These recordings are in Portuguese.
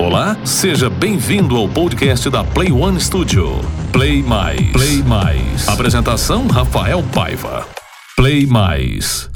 Olá, seja bem-vindo ao podcast da Play One Studio. Play Mais. Play Mais. Apresentação Rafael Paiva. Play Mais.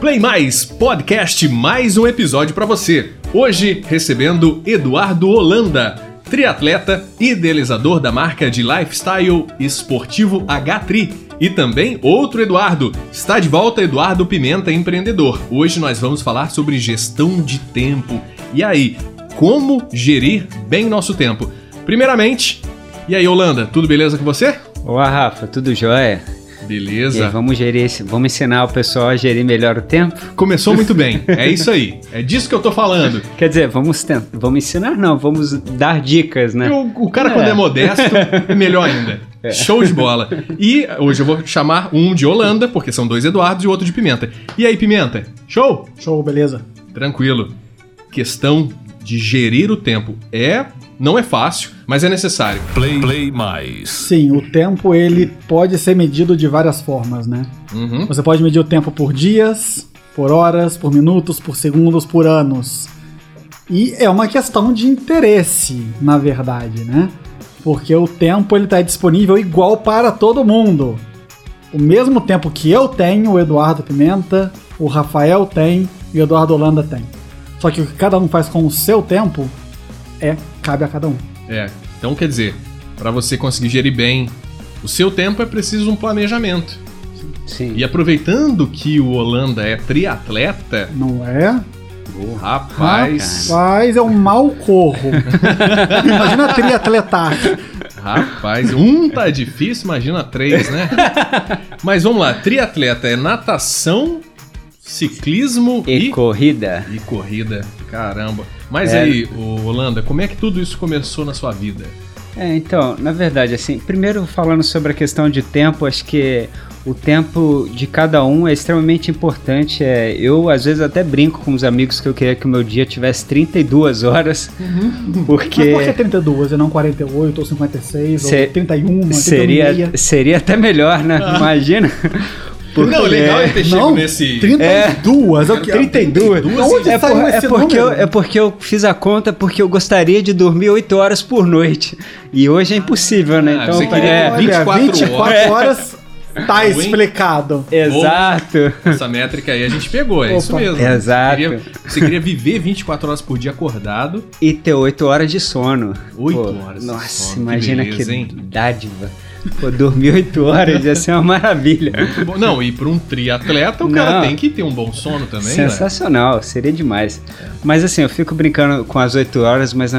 Play Mais Podcast, mais um episódio para você. Hoje recebendo Eduardo Holanda, triatleta, idealizador da marca de lifestyle esportivo H-Tri. E também outro Eduardo. Está de volta Eduardo Pimenta, empreendedor. Hoje nós vamos falar sobre gestão de tempo. E aí, como gerir bem nosso tempo? Primeiramente, e aí Holanda, tudo beleza com você? Olá, Rafa, tudo jóia? Beleza. E aí, vamos gerir esse, vamos ensinar o pessoal a gerir melhor o tempo? Começou muito bem. É isso aí. É disso que eu tô falando. Quer dizer, vamos vamos ensinar não, vamos dar dicas, né? O, o cara É. quando é modesto é melhor ainda. Show de bola. E hoje eu vou chamar um de Holanda, porque são dois Eduardos e o outro de Pimenta. E aí, Pimenta? Show? Show, beleza? Tranquilo. Questão de gerir o tempo é não é fácil, mas é necessário. Play, Play Mais. Sim, o tempo ele pode ser medido de várias formas, né? Uhum. Você pode medir o tempo por dias, por horas, por minutos, por segundos, por anos. E é uma questão de interesse, na verdade, né? Porque o tempo ele está disponível igual para todo mundo. O mesmo tempo que eu tenho, o Eduardo Pimenta, o Rafael tem e o Eduardo Holanda tem. Só que o que cada um faz com o seu tempo é cabe a cada um. É. Então quer dizer, para você conseguir gerir bem o seu tempo é preciso um planejamento. Sim. E aproveitando que o Holanda é triatleta, Não é? Rapaz, Rapaz, eu mal corro. Imagina triatletar. rapaz, um tá difícil, imagina três, né? Mas vamos lá, triatleta é natação, ciclismo E e, corrida? e corrida. Caramba. Mas É. aí, Holanda, como é que tudo isso começou na sua vida? É, então, na verdade, assim, primeiro falando sobre a questão de tempo, acho que o tempo de cada um é extremamente importante. É, eu, às vezes, até brinco com os amigos que eu queria que o meu dia tivesse 32 horas, porque... Mas por que 32 e não 48 ou 56 Se- ou 31, 31 Seria, seria até melhor, né? Imagina. Porque- Não, o legal é ter chego Não, nesse... 32? É. o que? 32. Onde É, saiu por- esse é porque eu, é porque eu fiz a conta porque eu gostaria de dormir 8 horas por noite. E hoje é impossível, né? Ah, Então, você queria é, dormir 24 24 horas tá explicado. Exato. Essa métrica aí a gente pegou, é isso Opa. mesmo. Exato. Você queria, você queria viver 24 horas por dia acordado. E ter 8 horas de sono. Oito Pô, horas de Nossa, sono, que imagina beleza, que hein? dádiva. Pô, dormir 8 horas ia ser uma maravilha. Bom, Não, e para um triatleta o cara Não. tem que ter um bom sono também, né? Sensacional, seria demais. Mas assim, eu fico brincando com as 8 horas, mas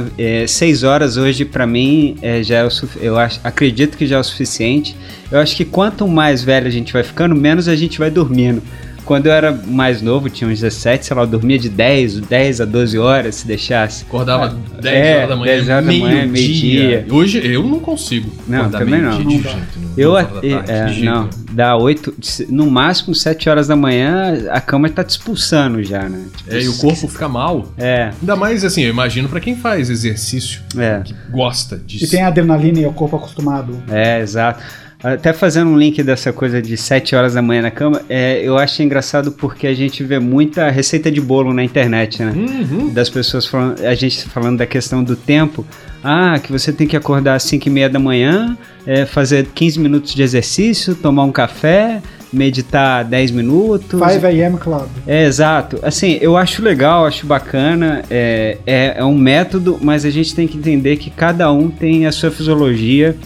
6 horas hoje pra mim é, já é o eu acho, acredito que já é o suficiente. Eu acho que quanto mais velho a gente vai ficando, menos a gente vai dormindo. Quando eu era mais novo, tinha uns 17, sei lá, eu dormia de 10, 10 a 12 horas se deixasse. Acordava 10 É, horas da manhã, 10 horas da manhã, meio-dia. meio-dia. Hoje eu não consigo Não, também não. de jeito. Eu, é, tarde, é, jeito não, dá 8, no máximo 7 horas da manhã, a cama tá te expulsando já, né? Tipo, É, e o corpo fica mal. É, Ainda mais assim, eu imagino pra quem faz exercício, é. que gosta disso. E tem a adrenalina e o corpo acostumado. É, exato. Até fazendo um link dessa coisa de 7 horas da manhã na cama, é, eu acho engraçado porque a gente vê muita receita de bolo na internet, né? Uhum. Das pessoas falando, a gente falando da questão do tempo. Ah, que você tem que acordar às 5 e meia da manhã, é, fazer 15 minutos de exercício, tomar um café, meditar 10 minutos. 5 AM Club. É, exato. Assim, eu acho legal, acho bacana, é, é, é um método, mas a gente tem que entender que cada um tem a sua fisiologia,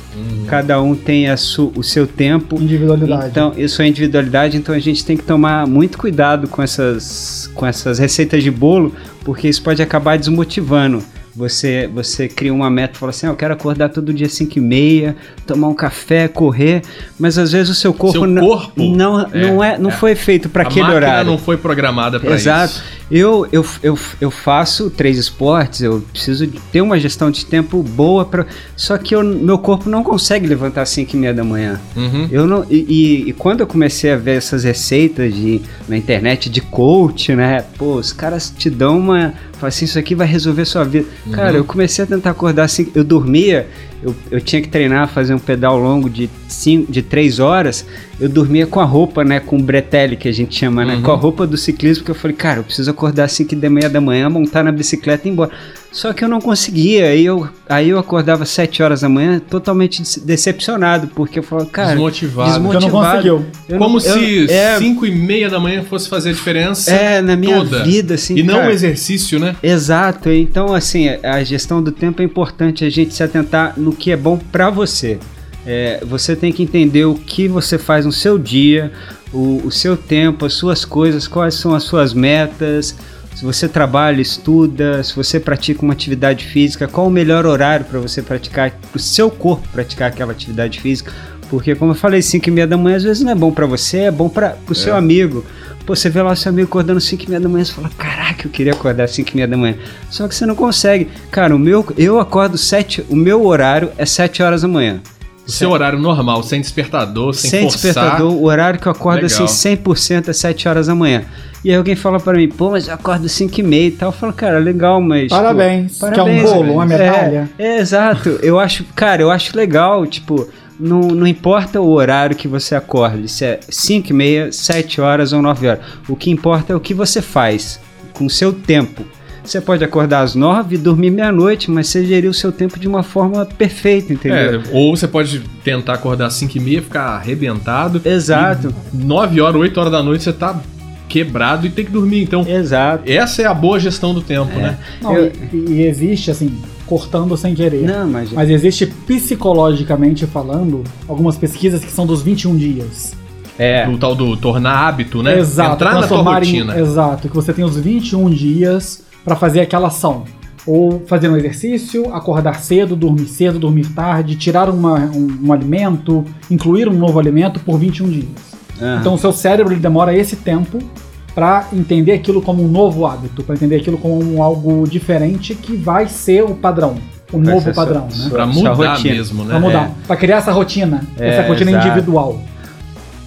cada um tem a su, o seu tempo. Individualidade. Então, isso é individualidade, então a gente tem que tomar muito cuidado com essas, com essas receitas de bolo, porque isso pode acabar desmotivando. Você, você cria uma meta e fala assim: ah, eu quero acordar todo dia 5 e meia, tomar um café, correr, mas às vezes o seu corpo, Seu não, corpo, não, é, não, é, não é. foi feito para aquele horário. não foi programada pra Exato. Eu, eu, eu, eu faço três esportes, eu preciso ter uma gestão de tempo boa, pra, só que eu, meu corpo não consegue levantar às 5 e meia da manhã. Uhum. Eu não, e, e- e quando eu comecei a ver essas receitas de, na internet de coach, né? Pô, os caras te dão uma. Fala assim, isso aqui vai resolver sua vida. Cara, eu comecei a tentar acordar assim. Eu dormia, eu, eu tinha que treinar, fazer um pedal longo de, cinco, de três horas. Eu dormia com a roupa, né? Com o bretelle, que a gente chama, né? Uhum. Com a roupa do ciclismo, porque eu falei, cara, eu preciso acordar às 5 e meia da manhã, montar na bicicleta e ir embora. Só que eu não conseguia. Aí eu, aí eu acordava às 7 horas da manhã, totalmente dece- decepcionado, porque eu falava, cara. Desmotivado. Porque eu não conseguiu. Eu Como não- se eu- é, 5 e meia da manhã fosse fazer a diferença é, na minha toda. vida, assim. e não cara. o exercício, né? Exato, então assim, a gestão do tempo é importante a gente se atentar no que é bom para você. É, você tem que entender o que você faz no seu dia, o, o seu tempo, as suas coisas, quais são as suas metas. Se você trabalha, estuda, se você pratica uma atividade física, qual o melhor horário para você praticar, para o seu corpo praticar aquela atividade física. Porque, como eu falei, 5 e meia da manhã às vezes não é bom para você, é bom para o seu amigo. Pô, você vê lá seu amigo acordando 5 e meia da manhã, você fala, caraca, eu queria acordar 5 e meia da manhã. Só que você não consegue. Cara, o meu, eu acordo 7, o meu horário é 7 horas da manhã. O seu horário normal, sem despertador, sem, Sem forçar. despertador, o horário que eu acordo Legal. assim 100% é 7 horas da manhã. E aí alguém fala pra mim, pô, mas eu acordo 5 e meia e tal. Eu falo, cara, legal, mas... tipo, Parabéns. Quer um bolo, uma medalha? É, é, exato. Eu acho, cara, eu acho legal, tipo, não, não importa o horário que você acorde, se é 5 e meia, 7 horas ou 9 horas. O que importa é o que você faz com o seu tempo. Você pode acordar às 9 e dormir meia-noite, mas você geriu o seu tempo de uma forma perfeita, entendeu? É, ou você pode tentar acordar às 5 e meia, ficar arrebentado. Exato. 9 horas, 8 horas da noite você tá quebrado e tem que dormir. Então, Exato. essa é a boa gestão do tempo, né? Não, Eu- e, e existe, assim, cortando sem querer. Não, mas... Mas existe psicologicamente falando algumas pesquisas que são dos 21 dias. É. O tal do tornar hábito, né? Exato. Entrar na tua transformar em- rotina. Exato, que você tem os 21 dias pra fazer aquela ação. Ou fazer um exercício, acordar cedo, dormir cedo, dormir tarde, tirar uma- um, um alimento, incluir um novo alimento por 21 dias. Aham. Então o seu cérebro ele demora esse tempo pra entender aquilo como um novo hábito, pra entender aquilo como um algo diferente que vai ser o padrão, o Vai novo padrão, sua- né? Pra Sua mudar mesmo, né? Pra mudar, pra criar essa rotina, É, essa rotina exato. individual.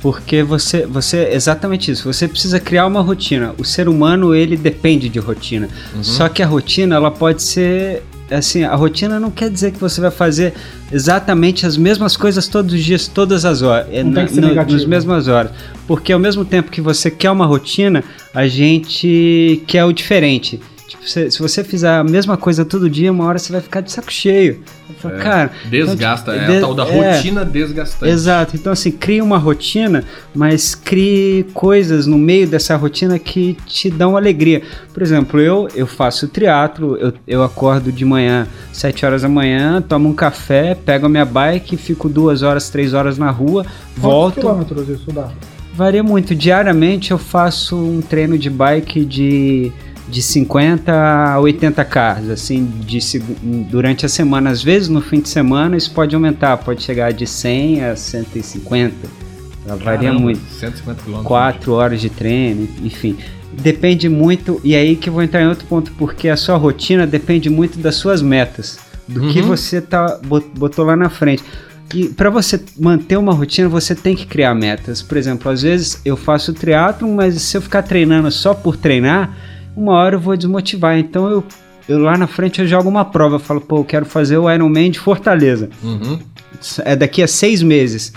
Porque você, você, exatamente isso. Você precisa criar uma rotina. O ser humano ele depende de rotina. Uhum. Só que a rotina ela pode ser assim. A rotina não quer dizer que você vai fazer exatamente as mesmas coisas todos os dias, todas as horas, é, Não tem na- que ser no- negativo. nas mesmas horas. Porque ao mesmo tempo que você quer uma rotina, a gente quer o diferente. Se, se você fizer a mesma coisa todo dia, uma hora você vai ficar de saco cheio. Falo, É, cara, Desgasta, então, é de- a tal da é. rotina desgastante. Exato. Então, assim, crie uma rotina, mas crie coisas no meio dessa rotina que te dão alegria. Por exemplo, eu, eu faço triatlo, eu, eu acordo de manhã, 7 horas da manhã, tomo um café, pego a minha bike, fico duas horas, três horas na rua, Quantos volto. quilômetros isso dá? Varia muito. Diariamente eu faço um treino de bike de, de 50 a 80 Ks, assim, de, durante a semana. Às vezes no fim de semana isso pode aumentar, pode chegar de 100 a 150. Ela varia Caramba, muito. 150 quilômetros. Quatro horas de treino, enfim. Depende muito, e aí que eu vou entrar em outro ponto, porque a sua rotina depende muito das suas metas, do que Uhum. você tá, bot- botou lá na frente. E para você manter uma rotina, você tem que criar metas. Por exemplo, às vezes eu faço triatlo, mas se eu ficar treinando só por treinar, uma hora eu vou desmotivar. Então eu, eu lá na frente eu jogo uma prova, eu falo, pô, eu quero fazer o Ironman de Fortaleza Uhum. é daqui a seis meses.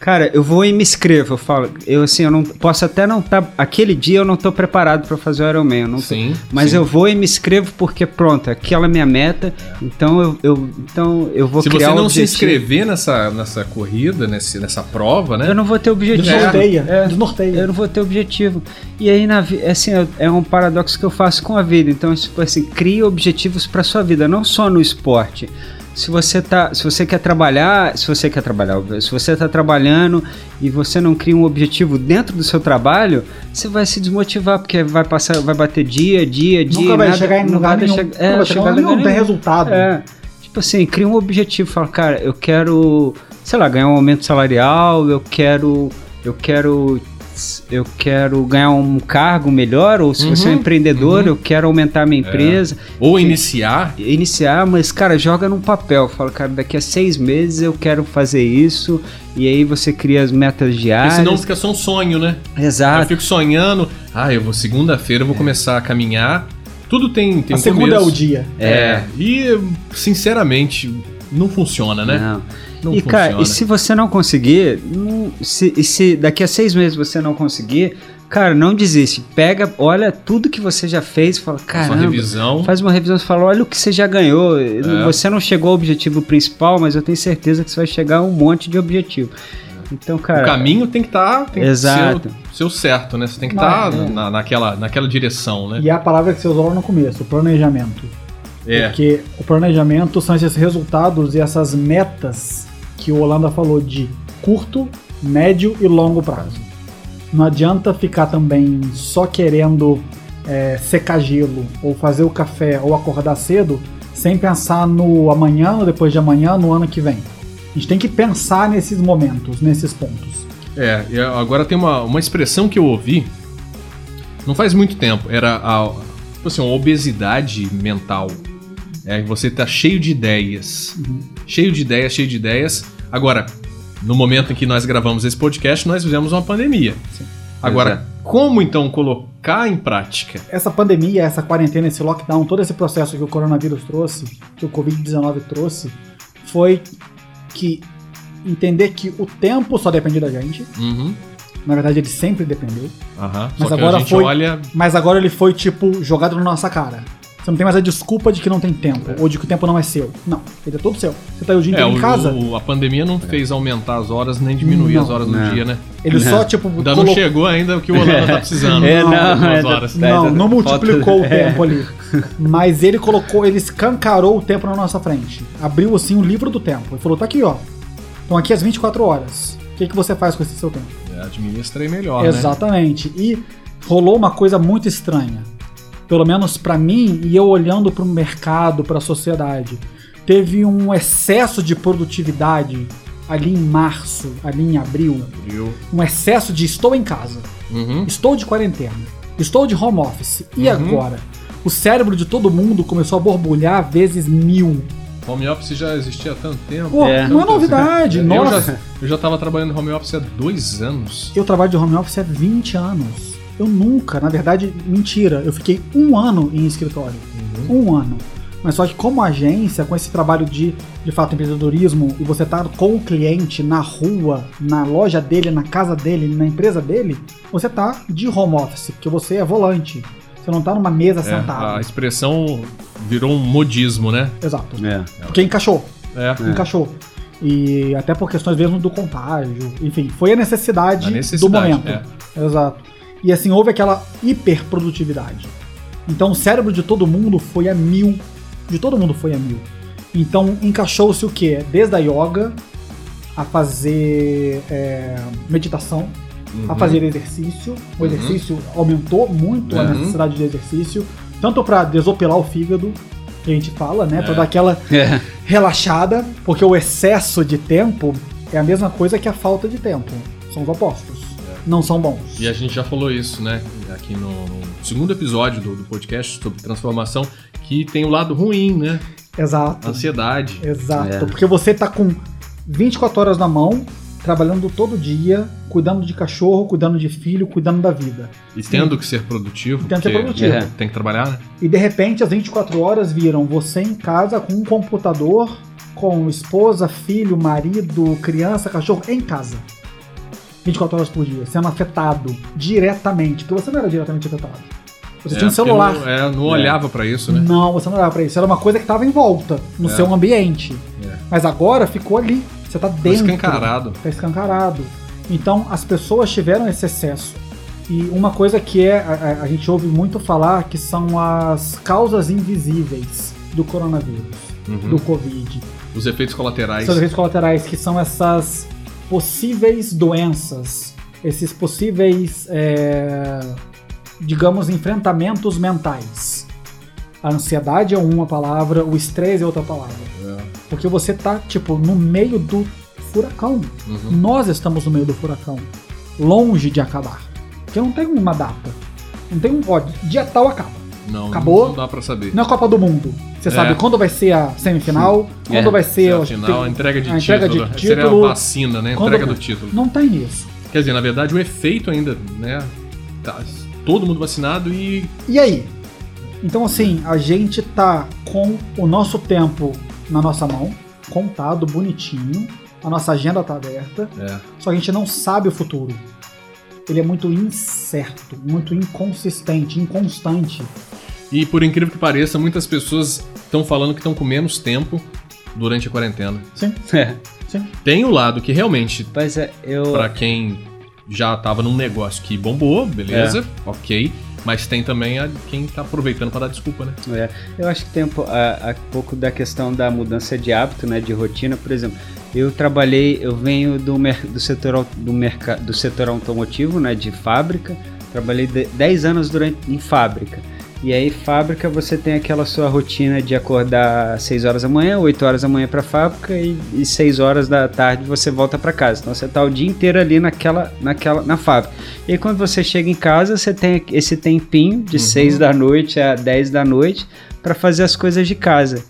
Cara, eu vou e me inscrevo. Eu falo, eu assim, eu não posso até não estar. aquele dia eu não tô preparado para fazer o Ironman. Eu não tô- Sim. mas sim. eu vou e me inscrevo porque pronto, aquela é a minha meta. Então eu, eu, então eu vou Se criar você não um se inscrever nessa, nessa corrida, nesse, nessa prova, né? Eu não vou ter objetivo. Desnorteia. É. Desnorteia. Eu não vou ter objetivo. E aí, na vi- assim, é- é um paradoxo que eu faço com a vida. Então, tipo assim, crie objetivos para sua vida, não só no esporte. Se você tá, se você quer trabalhar, se você quer trabalhar, se você está trabalhando e você não cria um objetivo dentro do seu trabalho, você vai se desmotivar porque vai passar, vai bater dia, dia, dia, Nunca vai nada- chegar em não lugar nenhum. Nunca é, vai chegar lugar nenhum, tem resultado. É. Tipo assim, cria um objetivo, fala, cara, eu quero, sei lá, ganhar um aumento salarial, eu quero, eu quero, eu quero ganhar um cargo melhor, ou se você é um Uhum, empreendedor, uhum. eu quero aumentar a minha empresa, Ou iniciar. iniciar, mas cara, joga num papel, fala, cara, daqui a seis meses eu quero fazer isso, e aí você cria as metas Porque diárias. senão fica só um sonho, né? Eu Exato. fico sonhando, ah, eu vou segunda-feira, eu vou começar a caminhar Tudo tem, tem A um segunda é começo. o dia. É. E, sinceramente, não funciona, né? Não. Não e, cara, funciona. e se você não conseguir, não- se, e se daqui a seis meses você não conseguir, cara, não desiste. Pega, olha tudo que você já fez e fala, Faz uma caramba. revisão. Faz uma revisão e fala, olha o que você já ganhou. Você não chegou ao objetivo principal, mas eu tenho certeza que você vai chegar a um monte de objetivo. Então, cara. O caminho tem que estar o- ser o certo, né? Você tem que estar é. na, naquela, naquela direção, né? E é a palavra que você usou lá no começo, o planejamento. É. Porque o planejamento são esses resultados e essas metas que o Holanda falou de curto, médio e longo prazo. Não adianta ficar também só querendo é, secar gelo, ou fazer o café, ou acordar cedo, sem pensar no amanhã, no depois de amanhã, no ano que vem. A gente tem que pensar nesses momentos, nesses pontos. É, agora tem uma, uma expressão que eu ouvi não faz muito tempo. Era a, tipo assim, uma obesidade mental. É, você tá cheio de ideias. Cheio de ideias, cheio de ideias. Agora, no momento em que nós gravamos esse podcast, nós fizemos uma pandemia. Agora, Exato. como então colocar em prática? essa pandemia, essa quarentena, esse lockdown, todo esse processo que o coronavírus trouxe, que o Covid-19 trouxe, foi que entender que o tempo só depende da gente. Uhum. Na verdade, ele sempre dependeu. Aham. Mas agora foi- olha. Mas agora ele foi, tipo, jogado na nossa cara. Você não tem mais a desculpa de que não tem tempo, ou de que o tempo não é seu. Não, ele é todo seu. Você tá aí o dia É, inteiro o- em casa, o- a pandemia não fez aumentar as horas nem diminuir Não. as horas do Não. dia, né? ele só, tipo, Ainda não colocou- chegou ainda o que o Holanda tá precisando. É, não, Algumas é, horas. tá- Não, não falta- multiplicou o é. tempo ali. Mas ele colocou, ele escancarou o tempo na nossa frente. Abriu assim o livro do tempo. Ele falou: tá aqui, ó. Estão aqui as 24 horas. O que, que você faz com esse seu tempo? É, administra aí melhor, né? Exatamente. E rolou uma coisa muito estranha. Pelo menos pra mim, e eu olhando pro mercado, pra sociedade. Teve um excesso de produtividade ali em março, ali em abril. Viu? Um excesso de estou em casa. Uhum. Estou de quarentena. Estou de home office. E Uhum. agora? O cérebro de todo mundo começou a borbulhar vezes mil. Home office já existia há tanto tempo. Pô, É. não é novidade. Eu Nossa, já, eu já tava trabalhando em home office há dois anos. eu trabalho de home office há 20 anos. Eu nunca, na verdade, mentira. Eu fiquei um ano em escritório. Um ano. Mas só que como agência, com esse trabalho de, de fato, empreendedorismo, e você tá com o cliente na rua, na loja dele, na casa dele, na empresa dele, você tá de home office, porque você é volante. Você não tá numa mesa É, sentado. a expressão virou um modismo, né? Exato. É. Porque encaixou. É. Encaixou. E até por questões mesmo do contágio. Enfim, foi a necessidade, A necessidade, do momento. é. Exato. E assim, houve aquela hiperprodutividade. Então o cérebro de todo mundo foi a mil. De todo mundo foi a mil. Então encaixou-se o quê? Desde a yoga a fazer é, meditação, a Uhum. fazer exercício. O exercício aumentou muito a Uhum. necessidade de exercício, tanto para desopilar o fígado, que a gente fala, né? É. dar aquela É. relaxada, porque o excesso de tempo é a mesma coisa que a falta de tempo. São os opostos. Não são bons. E a gente já falou isso, né? Aqui no, no segundo episódio do, do podcast sobre transformação, que tem o lado ruim, né? Exato. Ansiedade. Exato. É. Porque você tá com 24 horas na mão, trabalhando todo dia, cuidando de cachorro, cuidando de filho, cuidando da vida. E tendo que ser produtivo. Tendo que ser produtivo. É. Tem que trabalhar, né? E de repente as 24 horas viram você em casa com um computador, com esposa, filho, marido, criança, cachorro em casa. 24 horas por dia, sendo afetado diretamente, porque você não era diretamente afetado. Você É, tinha um porque celular. Não, é, não olhava pra isso, né? Não, você não olhava pra isso. Era uma coisa que estava em volta, no É. seu ambiente. É. Mas agora ficou ali. Você tá dentro. escancarado. Tá escancarado. Então as pessoas tiveram esse excesso. E uma coisa que é, a, a- gente ouve muito falar que são as causas invisíveis do coronavírus, Uhum. do Covid. Os efeitos colaterais. Os efeitos colaterais, que são essas possíveis doenças, esses possíveis, é, digamos, enfrentamentos mentais. A ansiedade é uma palavra, o estresse é outra palavra. É. Porque você tá, tipo, no meio do furacão. Uhum. Nós estamos no meio do furacão. Longe de acabar. Porque não tem uma data. Não tem um. Ó, dia tal acaba. Não, Acabou? não dá pra saber. Não é Copa do Mundo. Você É. sabe quando vai ser a semifinal, quando É. vai ser a o- final, a entrega de a título. entrega de Seria a título. vacina, né? A Quando- entrega do título. Não tem isso. Quer dizer, na verdade, o efeito ainda, né? Tá todo mundo vacinado e E aí? Então, assim, a gente tá com o nosso tempo na nossa mão, contado, bonitinho. A nossa agenda tá aberta, É. só que a gente não sabe o futuro. Ele é muito incerto, muito inconsistente, inconstante. E por incrível que pareça, muitas pessoas estão falando que estão com menos tempo durante a quarentena. Sim, É. sim. Tem o lado que realmente, Pois é, eu. pra quem já tava num negócio que bombou, beleza, ok. Mas tem também a quem tá aproveitando pra dar desculpa, né? É, eu acho que tem um, a- a- pouco da questão da mudança de hábito, né, de rotina, por exemplo. Eu trabalhei, eu venho do, do setor do, do setor automotivo, né, de fábrica. Trabalhei de- 10 anos durante em fábrica. E aí fábrica você tem aquela sua rotina de acordar às 6 horas da manhã, 8 horas da manhã para fábrica e, e 6 horas da tarde você volta para casa. Então você tá o dia inteiro ali naquela naquela na fábrica. E aí, quando você chega em casa, você tem esse tempinho de 6 da noite a 10 da noite para fazer as coisas de casa.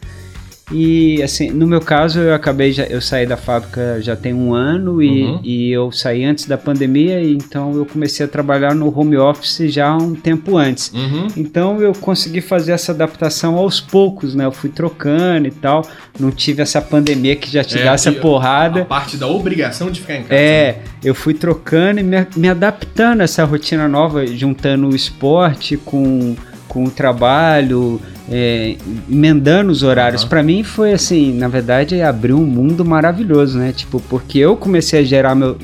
E assim, no meu caso, eu acabei já, eu saí da fábrica já tem um ano e, Uhum. e eu saí antes da pandemia, então eu comecei a trabalhar no home office já um tempo antes. Uhum. Então eu consegui fazer essa adaptação aos poucos, né? Eu fui trocando e tal. Não tive essa pandemia que já te É, dá essa porrada. A parte da obrigação de ficar em casa. É, eu fui trocando e me, me adaptando a essa rotina nova, juntando o esporte com, com o trabalho, é, emendando os horários. Aham. Pra mim foi assim, na verdade, abriu um mundo maravilhoso, né? Tipo, porque eu comecei a gerar meu.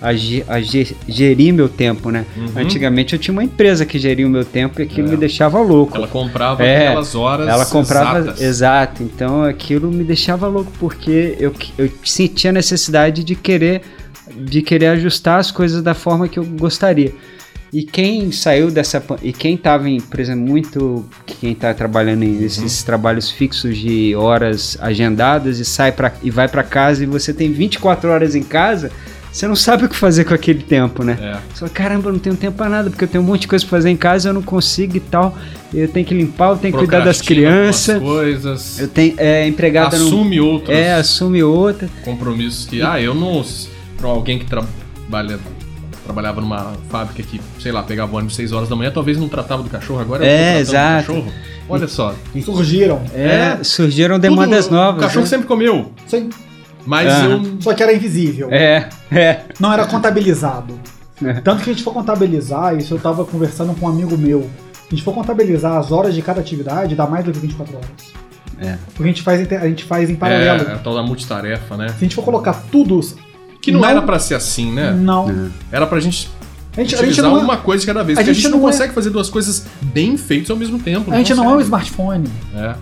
a, a ge- gerir meu tempo, né? Uhum. Antigamente eu tinha uma empresa que geria o meu tempo e aquilo É. me deixava louco. Ela comprava É, aquelas horas Ela comprava. exatas. Exato. Então aquilo me deixava louco, porque eu, eu sentia a necessidade de querer, de querer ajustar as coisas da forma que eu gostaria. E quem saiu dessa. E quem estava em, por exemplo, muito. Quem está trabalhando Uhum. nesses trabalhos fixos de horas agendadas e sai pra, e vai para casa e você tem 24 horas em casa, você não sabe o que fazer com aquele tempo, né? É. Você fala, caramba, eu não tenho tempo pra nada, porque eu tenho um monte de coisa pra fazer em casa, eu não consigo e tal. Eu tenho que limpar, eu tenho que cuidar das crianças. coisas. Eu tenho é, empregada não. assume outros É, assume outra. compromissos que, ah, eu não. Pra alguém que trabalha, trabalhava numa fábrica que, sei lá, pegava ônibus 6 horas da manhã, talvez não tratava do cachorro, agora É, eu exato. do cachorro. Olha só. Surgiram. É, É. surgiram demandas tudo- novas. O cachorro né? sempre comeu, Sim. mas Ah. eu. Só que era invisível. É, é. Não era contabilizado. É. Tanto que a gente for contabilizar, isso eu tava conversando com um amigo meu. A gente for contabilizar as horas de cada atividade, dá mais do que 24 horas. É. Porque a gente faz, em- a gente faz em paralelo. É, a tal da multitarefa, né? Se a gente for colocar tudo. Que não, Não. era pra ser assim, né? Não. Era pra gente A gente, a gente utilizar não é, uma coisa de cada vez. a Porque a gente gente não, não é- consegue fazer duas coisas bem feitas ao mesmo tempo. a gente não é um smartphone. É.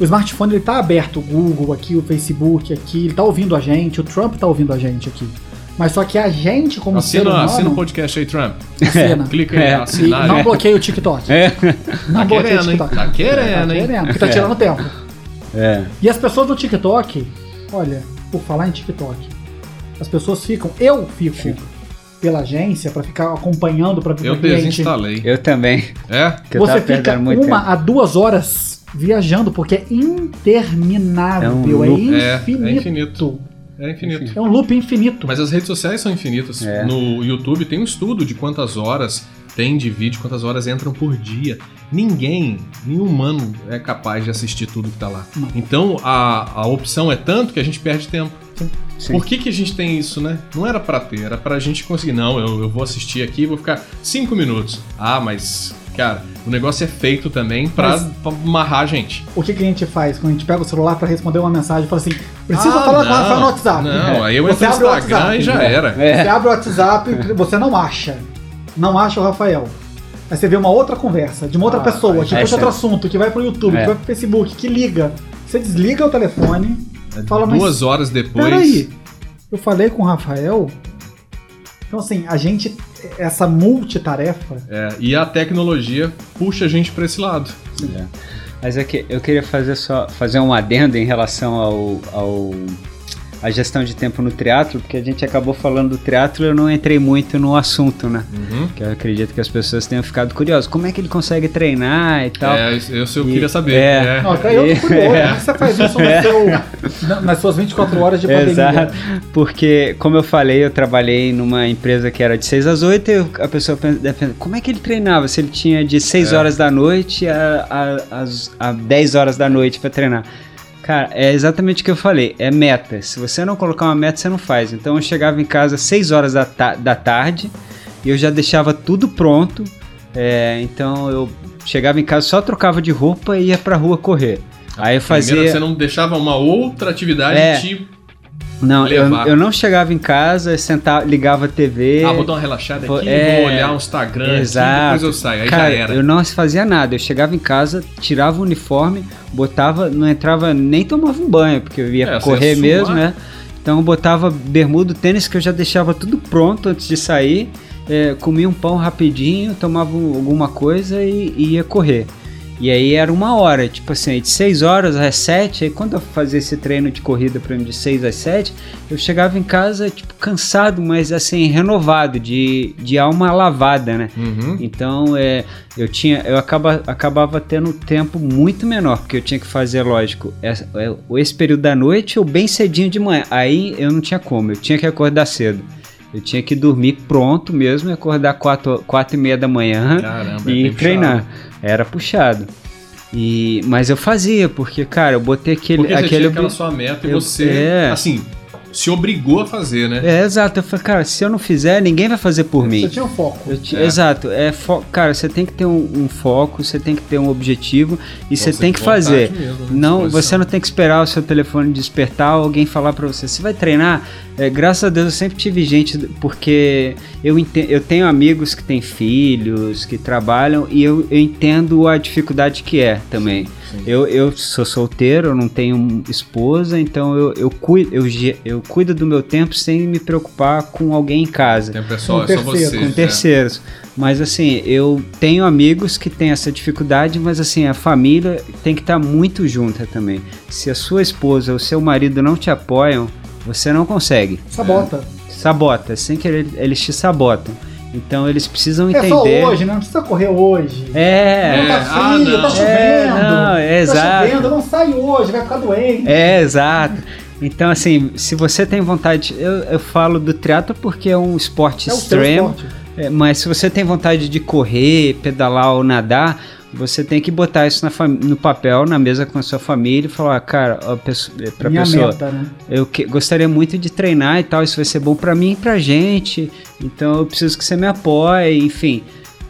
O smartphone ele tá aberto, o Google aqui, o Facebook aqui, ele tá ouvindo a gente, o Trump tá ouvindo a gente aqui. Mas só que a gente, como ser Assina, humano, assina o podcast aí, Trump. assina. Clica aí, É. E não bloqueia o TikTok. É. Não Tá bloqueia querendo, o hein? TikTok. Tá querendo, Tá hein? querendo, porque tá É. tirando tempo. É. E as pessoas do TikTok, olha, por falar em TikTok, as pessoas ficam, eu fico pela agência pra ficar acompanhando pra ver Eu o cliente. desinstalei. Eu também. É? Você fica uma tempo. a duas horas viajando porque é interminável, É um é, loop. É, é infinito. infinito. É infinito. É um loop infinito. Mas as redes sociais são infinitas. É. No YouTube tem um estudo de quantas horas tem de vídeo, quantas horas entram por dia. Ninguém, nenhum humano é capaz de assistir tudo que tá lá. Não. Então a, a opção é tanto que a gente perde tempo. Sim. Por que, que a gente tem isso, né? Não era pra ter, era pra gente conseguir. Não, eu, eu vou assistir aqui e vou ficar cinco minutos. Ah, mas, cara, o negócio é feito também pra, Mas- pra amarrar a gente. O que, que a gente faz quando a gente pega o celular pra responder uma mensagem e fala assim: precisa Ah, falar com o não, Rafael no WhatsApp. Não, aí eu Você entro no Instagram WhatsApp, e já né? era. Você É. abre o WhatsApp, você não acha. Não acha o Rafael. Aí você vê uma outra conversa de uma outra Ah, pessoa, que é puxa outro assunto, que vai pro YouTube, É. que vai pro Facebook, que liga. Você desliga o telefone, fala, mas Duas horas depois. peraí, eu falei com o Rafael. Então assim, a gente, essa multitarefa, É, e a tecnologia puxa a gente pra esse lado. É. Mas é que eu queria fazer só fazer um adendo em relação ao, ao a gestão de tempo no triatlo, porque a gente acabou falando do triatlo e eu não entrei muito no assunto, né? Uhum. Que eu acredito que as pessoas tenham ficado curiosas. Como é que ele consegue treinar e tal? É, isso eu, eu E- queria saber. é. Não, até eu tô curioso. Como você faz isso no É. seu, na- nas suas 24 horas de pandemia? Exato, porque como eu falei, eu trabalhei numa empresa que era de 6 às 8 e eu- a pessoa pensa, como é que ele treinava se ele tinha de 6 É. horas da noite a, a, às- a 10 horas da noite para treinar? Cara, é exatamente o que eu falei, é meta. Se você não colocar uma meta, você não faz. Então eu chegava em casa às 6 horas da, ta- da tarde e eu já deixava tudo pronto. É, então eu chegava em casa, só trocava de roupa e ia pra rua correr. Aí eu fazia. Primeiro, você não deixava uma outra atividade É. te. Não, eu, eu não chegava em casa, sentava, ligava a TV. Ah, vou dar uma relaxada Vou- aqui, é, vou olhar um Instagram aqui, exato. depois eu saio. Aí Cara, já era. eu não fazia nada. Eu chegava em casa, tirava o uniforme, botava, não entrava, nem tomava um banho, porque eu ia É, correr mesmo, né? Então eu botava bermuda, tênis que eu já deixava tudo pronto antes de sair. é, comia um pão rapidinho, tomava um- alguma coisa e, e ia correr. E aí era uma hora, tipo assim, de 6 horas às 7, aí quando eu fazia esse treino de corrida pra mim de 6 às 7, eu chegava em casa, tipo, cansado, mas assim, renovado, de, de alma lavada, né? Uhum. Então, é, eu tinha, eu acaba, acabava tendo um tempo muito menor, porque eu tinha que fazer, lógico, essa- é, esse período da noite ou bem cedinho de manhã. Aí eu não tinha como, eu tinha que acordar cedo. Eu tinha que dormir pronto mesmo e acordar 4, quatro e meia da manhã Caramba, é e bem treinar. Era puxado. E, mas eu fazia, porque, cara, eu botei aquele. Porque você aquele tinha aquela sua meta e eu- você, é. assim, se obrigou a fazer, né? É, exato. Eu falei, cara, se eu não fizer, ninguém vai fazer por mim. Você tinha um foco. Eu ti- É. Exato, é fo- cara, você tem que ter um, um foco, você tem que ter um objetivo e você tem que fazer. mesmo, né? Não, você não tem que esperar o seu telefone despertar, alguém falar pra você. Você vai treinar? É, graças a Deus eu sempre tive gente, porque eu, ente- eu tenho amigos que têm filhos, que trabalham e eu, eu entendo a dificuldade que é também. Eu, eu sou solteiro, eu não tenho esposa, então eu, eu, cuido, eu, eu cuido do meu tempo sem me preocupar com alguém em casa Tempo é só, Com é só terceiro, você. com é. terceiros. Mas assim, eu tenho amigos que têm essa dificuldade, mas assim, a família tem que estar muito junta também. Se a sua esposa ou seu marido não te apoiam, você não consegue. Sabota. Sabota, sem querer, eles te sabotam. Então eles precisam É só entender. hoje, né? Não precisa correr hoje. É, Não tá É, ah, frio, não. tá chovendo. É, não, é tá exato. chovendo, não sai hoje, vai ficar doente. É, exato. Então, assim, se você tem vontade, eu, eu falo do triatlo porque é um esporte É extremo. esporte. É, mas se você tem vontade de correr, pedalar ou nadar, você tem que botar isso no papel, na mesa com a sua família e falar, cara, ó, pesso- é, pra Minha pessoa, meta, né? eu que- gostaria muito de treinar e tal, isso vai ser bom pra mim e pra gente, então eu preciso que você me apoie, enfim.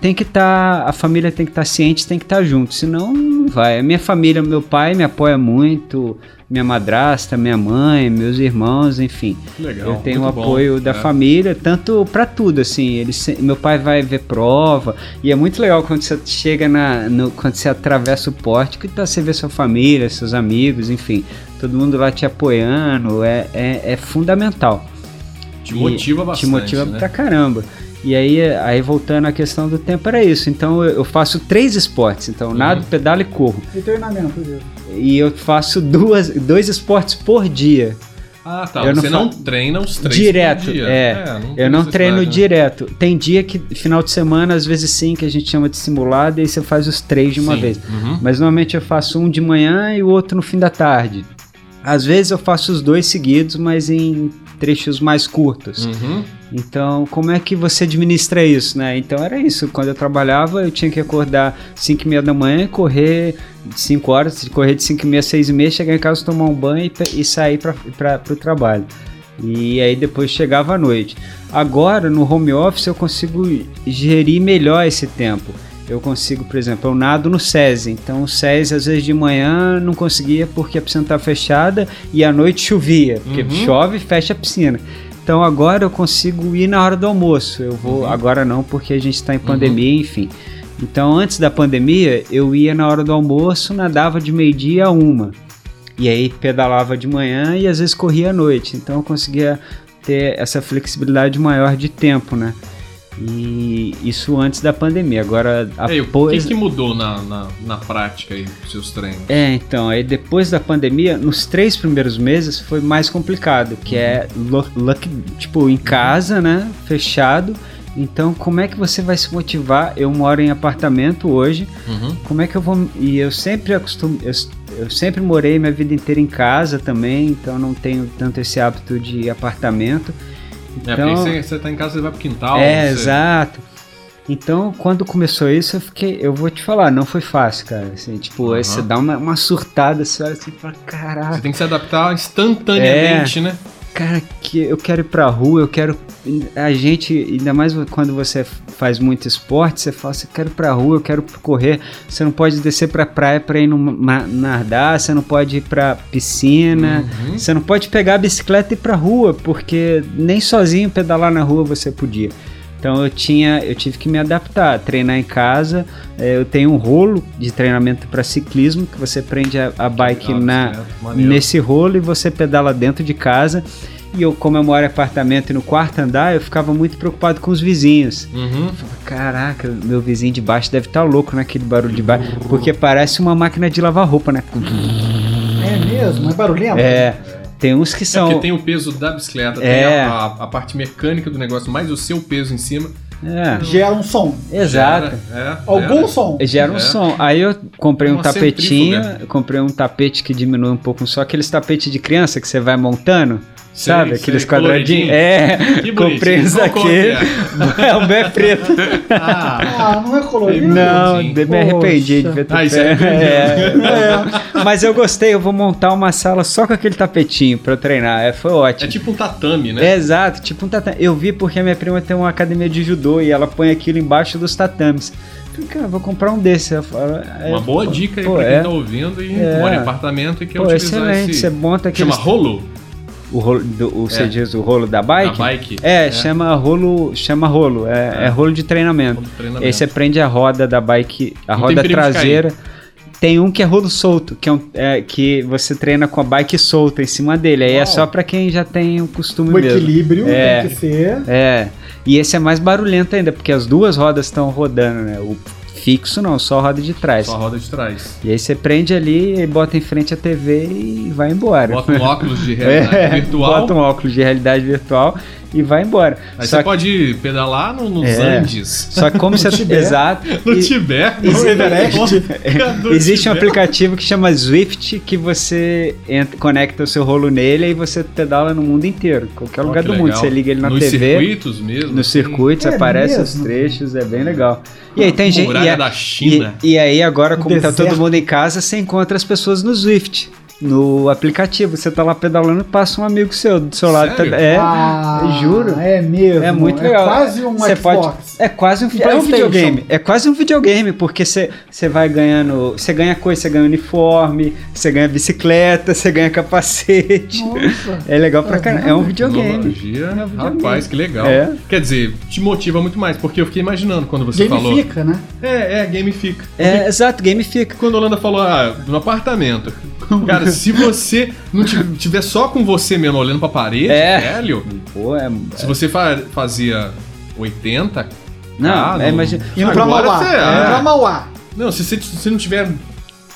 Tem que estar, a família tem que estar ciente, tem que estar junto, senão não vai. A minha família, meu pai me apoia muito, minha madrasta, minha mãe, meus irmãos, enfim. Legal. Eu tenho o muito bom. apoio da É. família, tanto pra tudo, assim. Ele, meu pai vai ver prova, e é muito legal quando você chega na. no- quando você atravessa o pórtico e tá, você vê sua família, seus amigos, enfim, todo mundo lá te apoiando, é, é, é fundamental. Te E motiva bastante. Te motiva né? pra caramba. E aí, aí, voltando à questão do tempo, era isso. Então, eu faço três esportes. Então, Uhum. nado, pedalo e corro. E treinamento? E eu faço duas, dois esportes por dia. Ah, tá. Eu não você fa- não treina os três direto, por dia. é. tem Eu não treino né? direto. Tem dia que, final de semana, às vezes sim, que a gente chama de simulado, e aí você faz os três de uma Sim. vez. Uhum. Mas normalmente eu faço um de manhã e o outro no fim da tarde. Às vezes eu faço os dois seguidos, mas em trechos mais curtos. Uhum. Então, como é que você administra isso, né? Então era isso. Quando eu trabalhava, eu tinha que acordar 5 e meia da manhã correr 5 horas, correr de 5 e meia a 6 e meia, chegar em casa, tomar um banho e, e sair para o trabalho. E aí depois chegava à noite. Agora, no home office, eu consigo gerir melhor esse tempo. Eu consigo, por exemplo, eu nado no SESI. Então, o SESI, às vezes de manhã, não conseguia porque a piscina estava fechada e à noite chovia. Porque Uhum. chove e fecha a piscina. Então agora eu consigo ir na hora do almoço. Eu vou Uhum. agora não porque a gente está em pandemia, enfim. Então antes da pandemia eu ia na hora do almoço, nadava de meio dia a uma e aí pedalava de manhã e às vezes corria à noite. Então eu conseguia ter essa flexibilidade maior de tempo, né? E isso antes da pandemia. Agora, É, e o após. que, que mudou na, na, na prática aí dos seus treinos? É, então, aí depois da pandemia, nos três primeiros meses foi mais complicado, que é lo- lock- tipo em casa, né, fechado. Então, como é que você vai se motivar? Eu moro em apartamento hoje. Uhum. Como é que eu vou? E eu sempre acostumo, eu, eu sempre morei minha vida inteira em casa também, então não tenho tanto esse hábito de apartamento. É, Então, porque você, você tá em casa, você vai pro quintal. é, você- exato. Então, quando começou isso, eu fiquei, eu vou te falar, não foi fácil, cara. Assim, tipo, aí Aham. você dá uma, uma surtada, você olha assim e fala, Você tem que se adaptar instantaneamente, né? Cara, que eu quero ir pra rua, eu quero. A gente, ainda mais quando você faz muito esporte, você fala, você quero ir pra rua, eu quero correr. Você não pode descer pra praia pra ir numa- nadar, você não pode ir pra piscina, Uhum. você não pode pegar a bicicleta e ir pra rua, porque nem sozinho pedalar na rua você podia. Então eu tinha, eu tive que me adaptar, treinar em casa. eh, Eu tenho um rolo de treinamento para ciclismo que você prende a, a bike Legal, na maneiro. nesse rolo e você pedala dentro de casa. E eu, como eu moro em apartamento e no quarto andar, eu ficava muito preocupado com os vizinhos. Uhum. Caraca, meu vizinho de baixo deve estar louco naquele barulho de baixo, porque parece uma máquina de lavar roupa, né? É mesmo? É barulhento? É, tem uns que É são. porque tem o peso da bicicleta, tem É. a, a- a parte mecânica do negócio, mais o seu peso em cima. É, Gera um som. exato. Gera, é, Algum gera. som. Gera um É. som. Aí eu comprei um Uma tapetinho, centrífuga. eu comprei um tapete que diminui um pouco, só aqueles tapetes de criança que você vai montando. Sei, sabe? Aqueles quadradinhos. É, Que comprei cor aqui. É, o meu é preto. Ah, Ah, não é colorido? Não, me arrependi de ver tudo. Ah, isso é é, Mas eu gostei, eu vou montar uma sala só com aquele tapetinho pra eu treinar. É, foi é ótimo. tipo um tatame, né? É, exato, tipo um tatame. Eu vi porque a minha prima tem uma academia de judô e ela põe aquilo embaixo dos tatames. Falei, cara, vou comprar um desse. Falo, é, Uma boa dica aí pô, pra quem é. tá ouvindo e É. mora em apartamento e quer Pô, utilizar excelente. esse... Você monta aquele. Chama rolo? O rolo, do, o, você É. diz o rolo da bike? Da bike? É, chama rolo, chama rolo, é, É. é rolo de treinamento. Rolo de treinamento. Aí você prende a roda da bike, a Não roda traseira. Tem um que é rolo solto, que é, um, é, que você treina com a bike solta em cima dele. Aí é só pra quem já tem o costume O mesmo. equilíbrio É. tem que ser. É. E esse é mais barulhento ainda, porque as duas rodas estão rodando, né? O fixo não, só a roda de trás. Só a roda de trás. E aí você prende ali e bota em frente à TV e vai embora. Bota um óculos de realidade É, virtual. Bota um óculos de realidade virtual e vai embora. Aí Só você que, pode pedalar no- nos É. Andes. só que como você. Tibete. Exato. No E- Tibete. Existe- no Everest. Existe um aplicativo que chama Zwift que você entra, conecta o seu rolo nele e você pedala no mundo inteiro, qualquer Ó, lugar do mundo. legal. Você liga ele na Nos TV, circuitos mesmo. nos assim. circuitos, É aparece os mesmo? trechos, é bem legal. E aí tem gente. Muralha E, é- da China. e, e aí agora, como tá deserto. todo mundo em casa, você encontra as pessoas no Zwift. No aplicativo, você tá lá pedalando e passa um amigo seu do seu lado. Sério? É, Ah, juro. É mesmo. É muito legal. É quase um Você Xbox. pode, é quase um, é um videogame. É quase um videogame, porque você você vai ganhando. Você ganha coisa, você ganha uniforme, você ganha bicicleta, você ganha capacete. Nossa. É legal pra É caramba. É um videogame. Tecnologia, É um videogame. rapaz, que legal. É. Quer dizer, te motiva muito mais, porque eu fiquei imaginando quando você falou. Gamifica, né? É, é, gamifica. É, exato, gamifica. Quando a Holanda falou, ah, no apartamento. Cara, se você não ti- tiver só com você mesmo olhando pra parede, É. velho, Pô, é. se você fa- fazia 80. Não, ah, é, imagina. Indo pra Mauá. você- Indo ah. pra Mauá. Não, se você se não tiver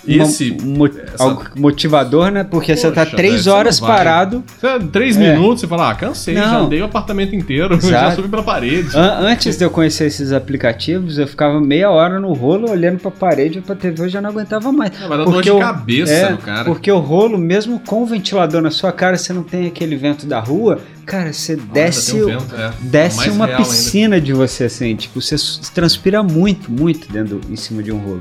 esse. mo- essa- algo motivador, né? Porque você tá Poxa, três velho, horas parado. Você- Três É. minutos, você fala, ah, cansei, já Não. andei o apartamento inteiro, já Exato. subi pela parede. An- antes de eu conhecer esses aplicativos, eu ficava meia hora no rolo olhando pra parede ou pra TV, eu já não aguentava mais. Ah, vai dar dor de cabeça é, no cara. Porque o rolo, mesmo com o ventilador na sua cara, você não tem aquele vento da rua, cara, você desce, um vento, é. desce Mais uma real ainda. piscina de você, assim, tipo, você transpira muito, muito dentro, em cima de um rolo.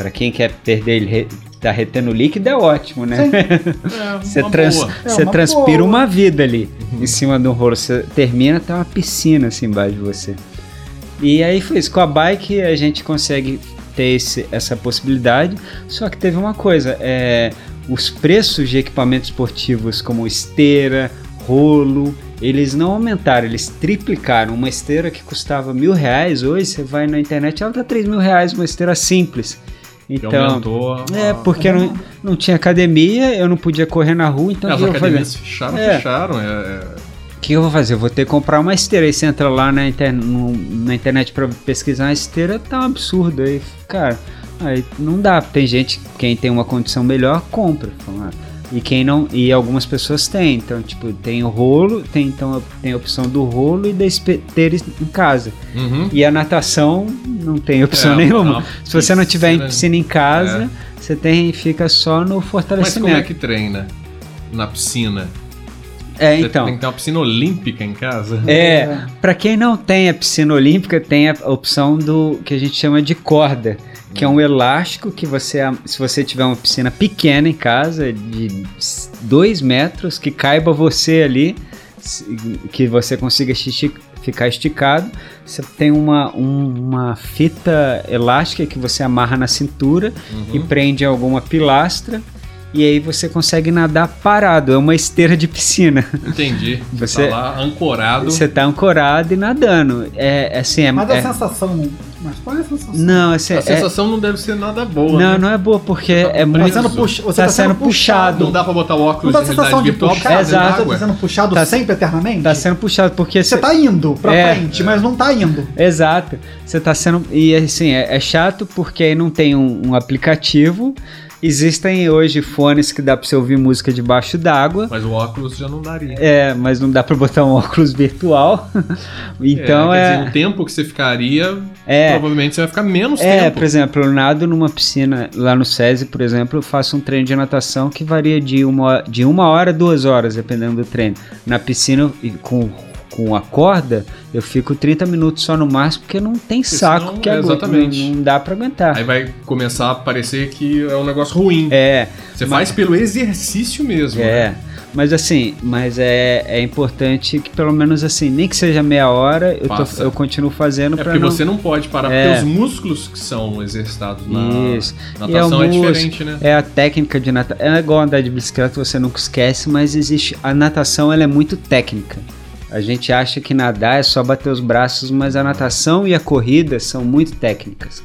Pra quem quer perder tá retendo líquido, é ótimo, né? É, Você, trans-. É você uma transpira boa. uma vida ali em cima de um rolo. Você termina, tem uma piscina assim embaixo de você. E aí foi isso. Com a bike a gente consegue ter esse- essa possibilidade. Só que teve uma coisa: é, os preços de equipamentos esportivos como esteira, rolo, eles não aumentaram, eles triplicaram. Uma esteira que custava mil reais, hoje você vai na internet, ela tá três mil reais, uma esteira simples. Então, a- é, porque não, não tinha academia, eu não podia correr na rua, então As academias fecharam, É. fecharam. É, é, O que eu vou fazer? Eu vou ter que comprar uma esteira. Aí você entra lá na, inter... no- na internet pra pesquisar uma esteira, tá um absurdo. Aí, cara, aí não dá. Tem gente, quem tem uma condição melhor, compra. Fala, ah, E quem não. E algumas pessoas têm. Então, tipo, tem o rolo, tem, então, tem a opção do rolo e da esteira em casa. Uhum. E a natação não tem opção É, nenhuma. não. Se você não tiver em Piscina- em casa, É. você tem fica só no Mas fortalecimento. como é que treina? Na piscina? É, Você então. Tem que ter uma piscina olímpica em casa? É, pra quem não tem a piscina olímpica, tem a opção do que a gente chama de corda, que é um elástico que você, se você tiver uma piscina pequena em casa, de 2 metros, que caiba você ali, que você consiga ficar esticado, você tem uma, um- uma fita elástica que você amarra na cintura e Uhum. prende em alguma pilastra. E aí você consegue nadar parado, é uma esteira de piscina. Entendi. Você tá lá ancorado. Você tá ancorado e nadando. É assim, é. Mas a é- sensação. Mas qual é a sensação? não, assim, A é- sensação não deve ser nada boa. não, né? não é boa, porque Você tá é muito. Tá sendo puxa- você tá tá sendo sendo puxado. Não dá pra botar o Não óculos dá a de sensação de virtual puxado? Exato. água? Tá sendo puxado Tá- sempre eternamente? Tá sendo puxado, porque Você tá indo pra É. frente, mas não tá indo. Exato. Você tá sendo. E assim, é, é chato porque aí não tem um, um aplicativo. Existem hoje fones que dá pra você ouvir música debaixo d'água. Mas o óculos já não daria. É, mas não dá pra botar um óculos virtual. então quer é. dizer, o tempo que você ficaria, É. provavelmente você vai ficar menos É, tempo. por exemplo, eu nado numa piscina lá no SESI, por exemplo, eu faço um treino de natação que varia de uma, de uma hora a duas horas, dependendo do treino. Na piscina, com, com a corda, eu fico 30 minutos só no máximo, porque não tem saco senão- que é, exatamente. Não, não dá pra aguentar. Aí vai começar a parecer que é um negócio ruim. É, Você mas- faz pelo exercício mesmo. é. né? Mas assim, mas é, é importante que pelo menos assim, nem que seja meia hora, eu, tô- eu continuo fazendo É porque não... você não pode parar, É. porque os músculos que são exercitados na Isso. natação é, músculo, diferente, né? É a técnica de natação. É igual andar de bicicleta, você nunca esquece, mas existe. A natação ela é muito técnica. A gente acha que nadar é só bater os braços, mas a natação e a corrida são muito técnicas.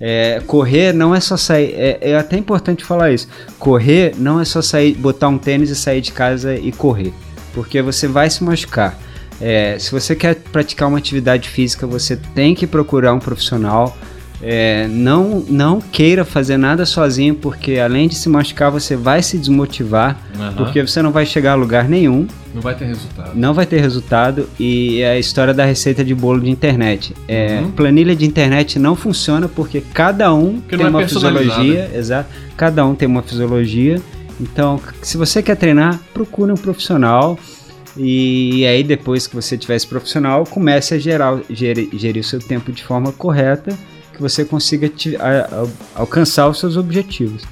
É, correr não é só sair. É, é até importante falar isso. Correr não é só sair, botar um tênis e sair de casa e correr, porque você vai se machucar. É, se você quer praticar uma atividade física, você tem que procurar um profissional. É, não, não queira fazer nada sozinho, porque além de se machucar, você vai se desmotivar, Aham. porque você não vai chegar a lugar nenhum, Não vai ter resultado. não vai ter resultado. E é a história da receita de bolo de internet. É, Uhum. Planilha de internet não funciona porque cada um Porque tem é uma fisiologia, exato. Cada um tem uma fisiologia. Então, se você quer treinar, procure um profissional. E aí, depois que você tiver esse profissional, comece a gerar, gerir, gerir o seu tempo de forma correta, que você consiga te- a- a- alcançar os seus objetivos.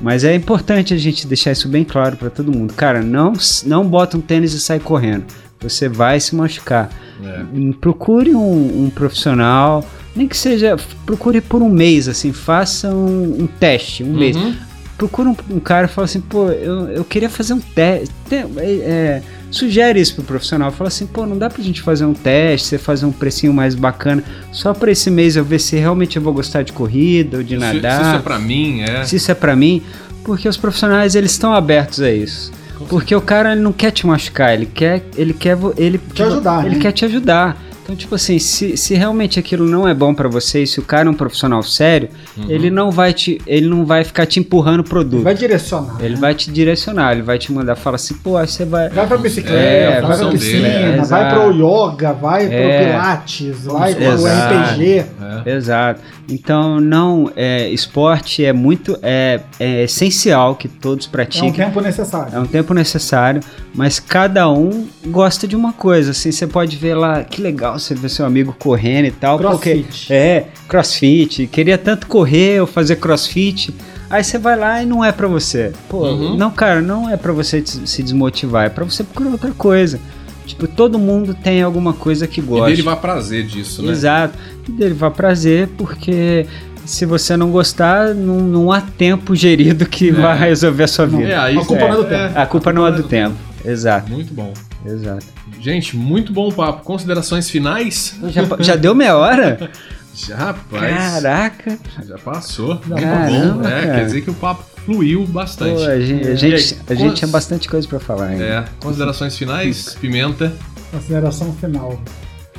Mas é importante a gente deixar isso bem claro para todo mundo. Cara, não, não bota um tênis e sai correndo. Você vai se machucar. É. Hum, Procure um, um profissional, nem que seja, procure por um mês, assim, faça um, um teste, um mês Uhum. procura um, um cara e fala assim, pô, eu, eu queria fazer um teste. é, sugere isso pro profissional. Fala assim, pô, não dá pra gente fazer um teste, você fazer um precinho mais bacana, só pra esse mês eu ver se realmente eu vou gostar de corrida ou de Se, se nadar. isso é pra mim, é. se isso é pra mim, porque os profissionais eles estão abertos a isso. Porque o cara ele não quer te machucar, ele quer, ele quer, vo- ele Te ajudar, ele né? quer te ajudar. Então, tipo assim, se, se realmente aquilo não é bom pra você, e se o cara é um profissional sério, Uhum. ele não vai te, ele não vai ficar te empurrando o produto. Vai direcionar. Ele né? vai te direcionar, ele vai te mandar, fala assim, pô, aí você vai. Vai pra bicicleta, É, vai pra piscina, dele, é, vai pro yoga, vai pro É. pilates, vai pro Exato. RPG. É. Exato. Então, não, é, esporte é muito, é, é essencial que todos É um pratiquem. tempo necessário. É um tempo necessário, mas cada um gosta de uma coisa. Assim, você pode ver lá, que legal você ver seu amigo correndo e tal. Crossfit. Porque, é, crossfit. Queria tanto correr ou fazer crossfit. Aí você vai lá e não é pra você. Pô, Uhum. não, cara, não é pra você se desmotivar, é pra você procurar outra coisa. Tipo, todo mundo tem alguma coisa que E gosta. derivar prazer disso, né? Exato. E derivar prazer, porque se você não gostar, não, não há tempo gerido que É. vai resolver a sua vida. É, A culpa não é do tempo. A culpa não é do tempo. Exato, Muito bom. exato. Gente, muito bom o papo. Considerações finais? Já, já deu meia hora? Já, rapaz. Caraca! Já passou. Já Muito Caramba, bom. É, cara. quer dizer que o papo fluiu bastante. Pô, a gente, a gente, aí, a gente quantos- tinha bastante coisa pra falar ainda. É, considerações finais, Pimenta. Consideração final.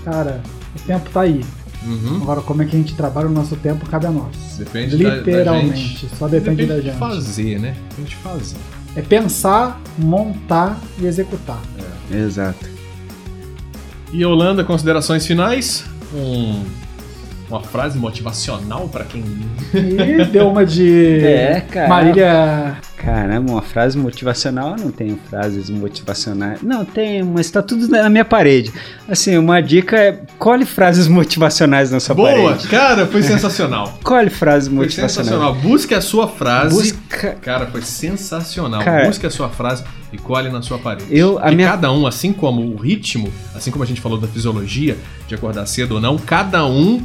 Cara, o tempo tá aí. Uhum. Agora, como é que a gente trabalha o nosso tempo, cabe a nós. Depende da- da Literalmente. gente. Só depende, da de gente. fazer, né? Depende de fazer. É pensar, montar e executar. Exato. E Holanda, considerações finais? Um, uma frase motivacional pra quem. E deu uma de É, cara. Marília. Caramba, uma frase motivacional, eu não tenho frases motivacionais. Não, tem, mas tá tudo na minha parede. Assim, uma dica é colhe frases motivacionais na sua Boa! parede. Cara, foi sensacional. Colhe frases Foi motivacionais. sensacional. Busque a sua frase. Busca. Cara, foi sensacional. Cara- Busque a sua frase e colhe na sua parede. Eu- a e minha- cada um, assim como o ritmo, assim como a gente falou da fisiologia, de acordar cedo ou não, cada um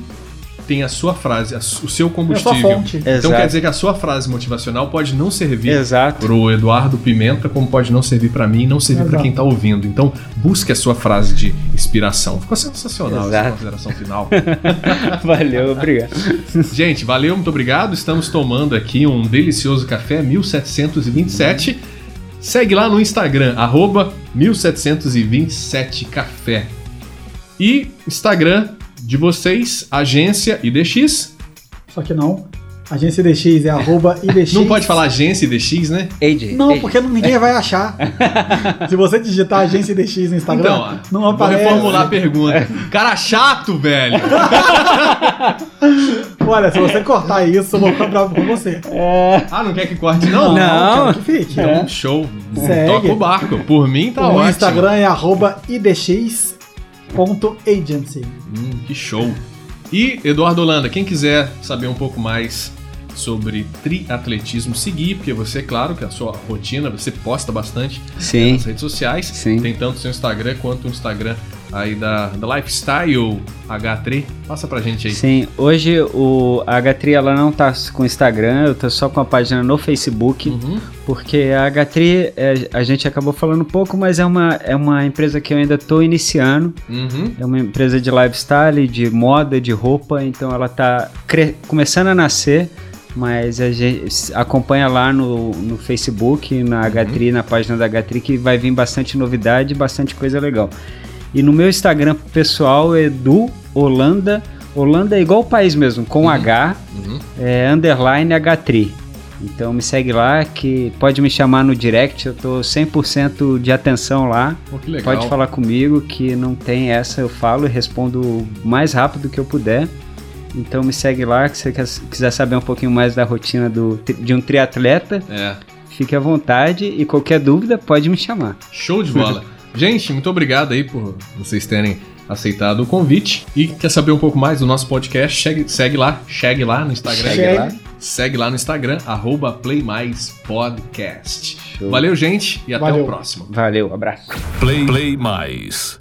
tem a sua frase, a o seu É a combustível. sua fonte. Então Exato. quer dizer que a sua frase motivacional pode não servir Exato. pro Eduardo Pimenta, como pode não servir pra mim, não servir Exato. quem tá ouvindo. Então, busque a sua frase de inspiração. Ficou sensacional essa Exato. consideração final. Valeu, obrigado. Gente, valeu, muito obrigado. Estamos tomando aqui um delicioso café 1727. Segue lá no Instagram, arroba 1727café. E Instagram de vocês, agência IDX. Só que não. Agência IDX é arroba IDX. Não pode falar agência IDX, né? AJ. Não, AJ. porque ninguém vai achar. Se você digitar agência IDX no Instagram, Então, não vou aparece. reformular a pergunta. Cara chato, velho! Olha, se você cortar isso, eu vou ficar bravo com você. Ah, não quer que corte, não? Não. quero que fique. Então, show. Segue. Toca o barco. Por mim, tá o ótimo. Instagram é arroba idx.agency. Hum, que show. E, Eduardo Holanda, quem quiser saber um pouco mais sobre triatletismo, seguir, porque você, claro, que a sua rotina, você posta bastante Sim. nas redes sociais. Sim. Tem tanto o seu Instagram quanto o Instagram aí da, da Lifestyle H3. Passa pra gente aí. Sim, hoje o a H3 ela não tá com Instagram, eu tô só com a página no Facebook, Uhum. porque a H3 é, a gente acabou falando um pouco, mas é uma, é uma empresa que eu ainda tô iniciando. Uhum. É uma empresa de lifestyle, de moda, de roupa, então ela tá começando a nascer, mas a gente acompanha lá no, no Facebook, na H3, na página da H3, que vai vir bastante novidade, bastante coisa legal. E no meu Instagram pessoal é do Holanda, Holanda é igual o país mesmo, com H, Uhum. é underline H3. Então me segue lá, que pode me chamar no direct, eu tô 100% de atenção lá. Pô. Pode falar comigo que não tem essa, eu falo e respondo o mais rápido que eu puder. Então me segue lá, que você quer- quiser saber um pouquinho mais da rotina do, de um triatleta, É. fique à vontade e qualquer dúvida pode me chamar. Show de bola. Gente, muito obrigado aí por vocês terem aceitado o convite. E quer saber um pouco mais do nosso podcast? Segue, segue lá, segue lá no Instagram. Segue lá. Segue lá no Instagram, arroba. Show. Valeu, gente, e até Valeu. o próximo. Valeu, abraço. Play, Play Mais.